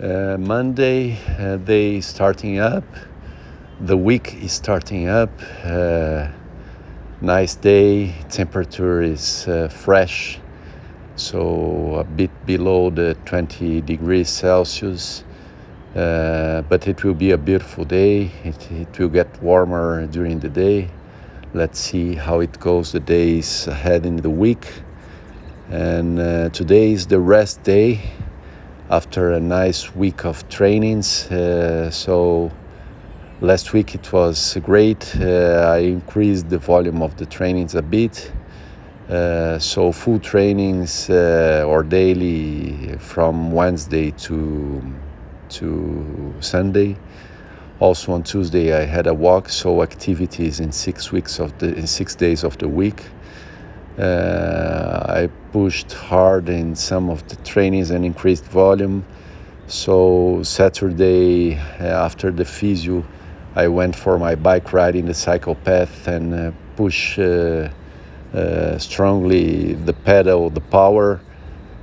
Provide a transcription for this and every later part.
Uh, Monday, uh, day starting up. The week is starting up. Uh, nice day. Temperature is uh, fresh, so a bit below the 20 degrees Celsius. Uh, but it will be a beautiful day. It, it will get warmer during the day. Let's see how it goes the days ahead in the week. And uh, today is the rest day after a nice week of trainings. Uh, so last week it was great. Uh, I increased the volume of the trainings a bit. Uh, so full trainings uh, or daily from Wednesday to to Sunday. Also on Tuesday I had a walk, so activities in six weeks of the in six days of the week. Uh, I pushed hard in some of the trainings and increased volume. So Saturday uh, after the physio, I went for my bike ride in the cycle path and uh, push uh, uh, strongly the pedal, the power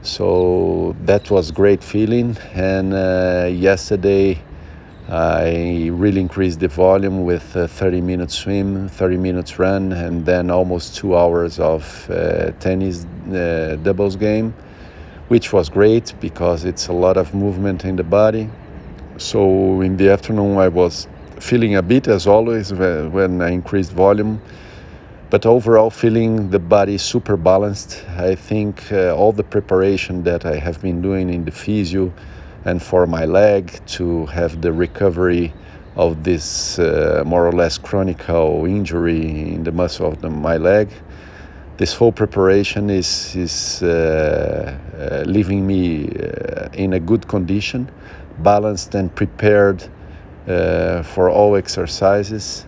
so that was great feeling. And uh, yesterday, I really increased the volume with a 30 minute swim, 30 minutes run, and then almost two hours of uh, tennis uh, doubles game, which was great because it's a lot of movement in the body. So in the afternoon, I was feeling a bit, as always, when I increased volume but overall feeling the body super balanced i think uh, all the preparation that i have been doing in the physio and for my leg to have the recovery of this uh, more or less chronic injury in the muscle of the, my leg this whole preparation is is uh, uh leaving me uh, in a good condition balanced and prepared uh, for all exercises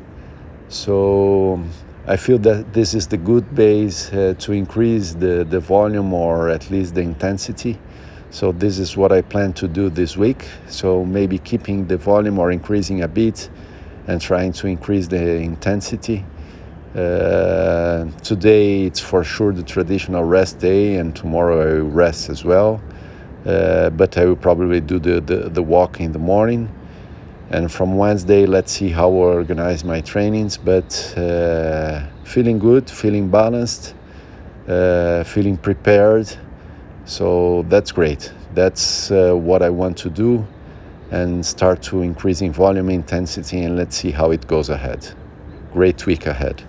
so I feel that this is the good base uh, to increase the, the volume or at least the intensity. So this is what I plan to do this week. So maybe keeping the volume or increasing a bit and trying to increase the intensity. Uh, today it's for sure the traditional rest day and tomorrow I will rest as well. Uh, but I will probably do the, the, the walk in the morning and from Wednesday, let's see how I organize my trainings. But uh, feeling good, feeling balanced, uh, feeling prepared. So that's great. That's uh, what I want to do and start to increasing volume intensity and let's see how it goes ahead. Great week ahead.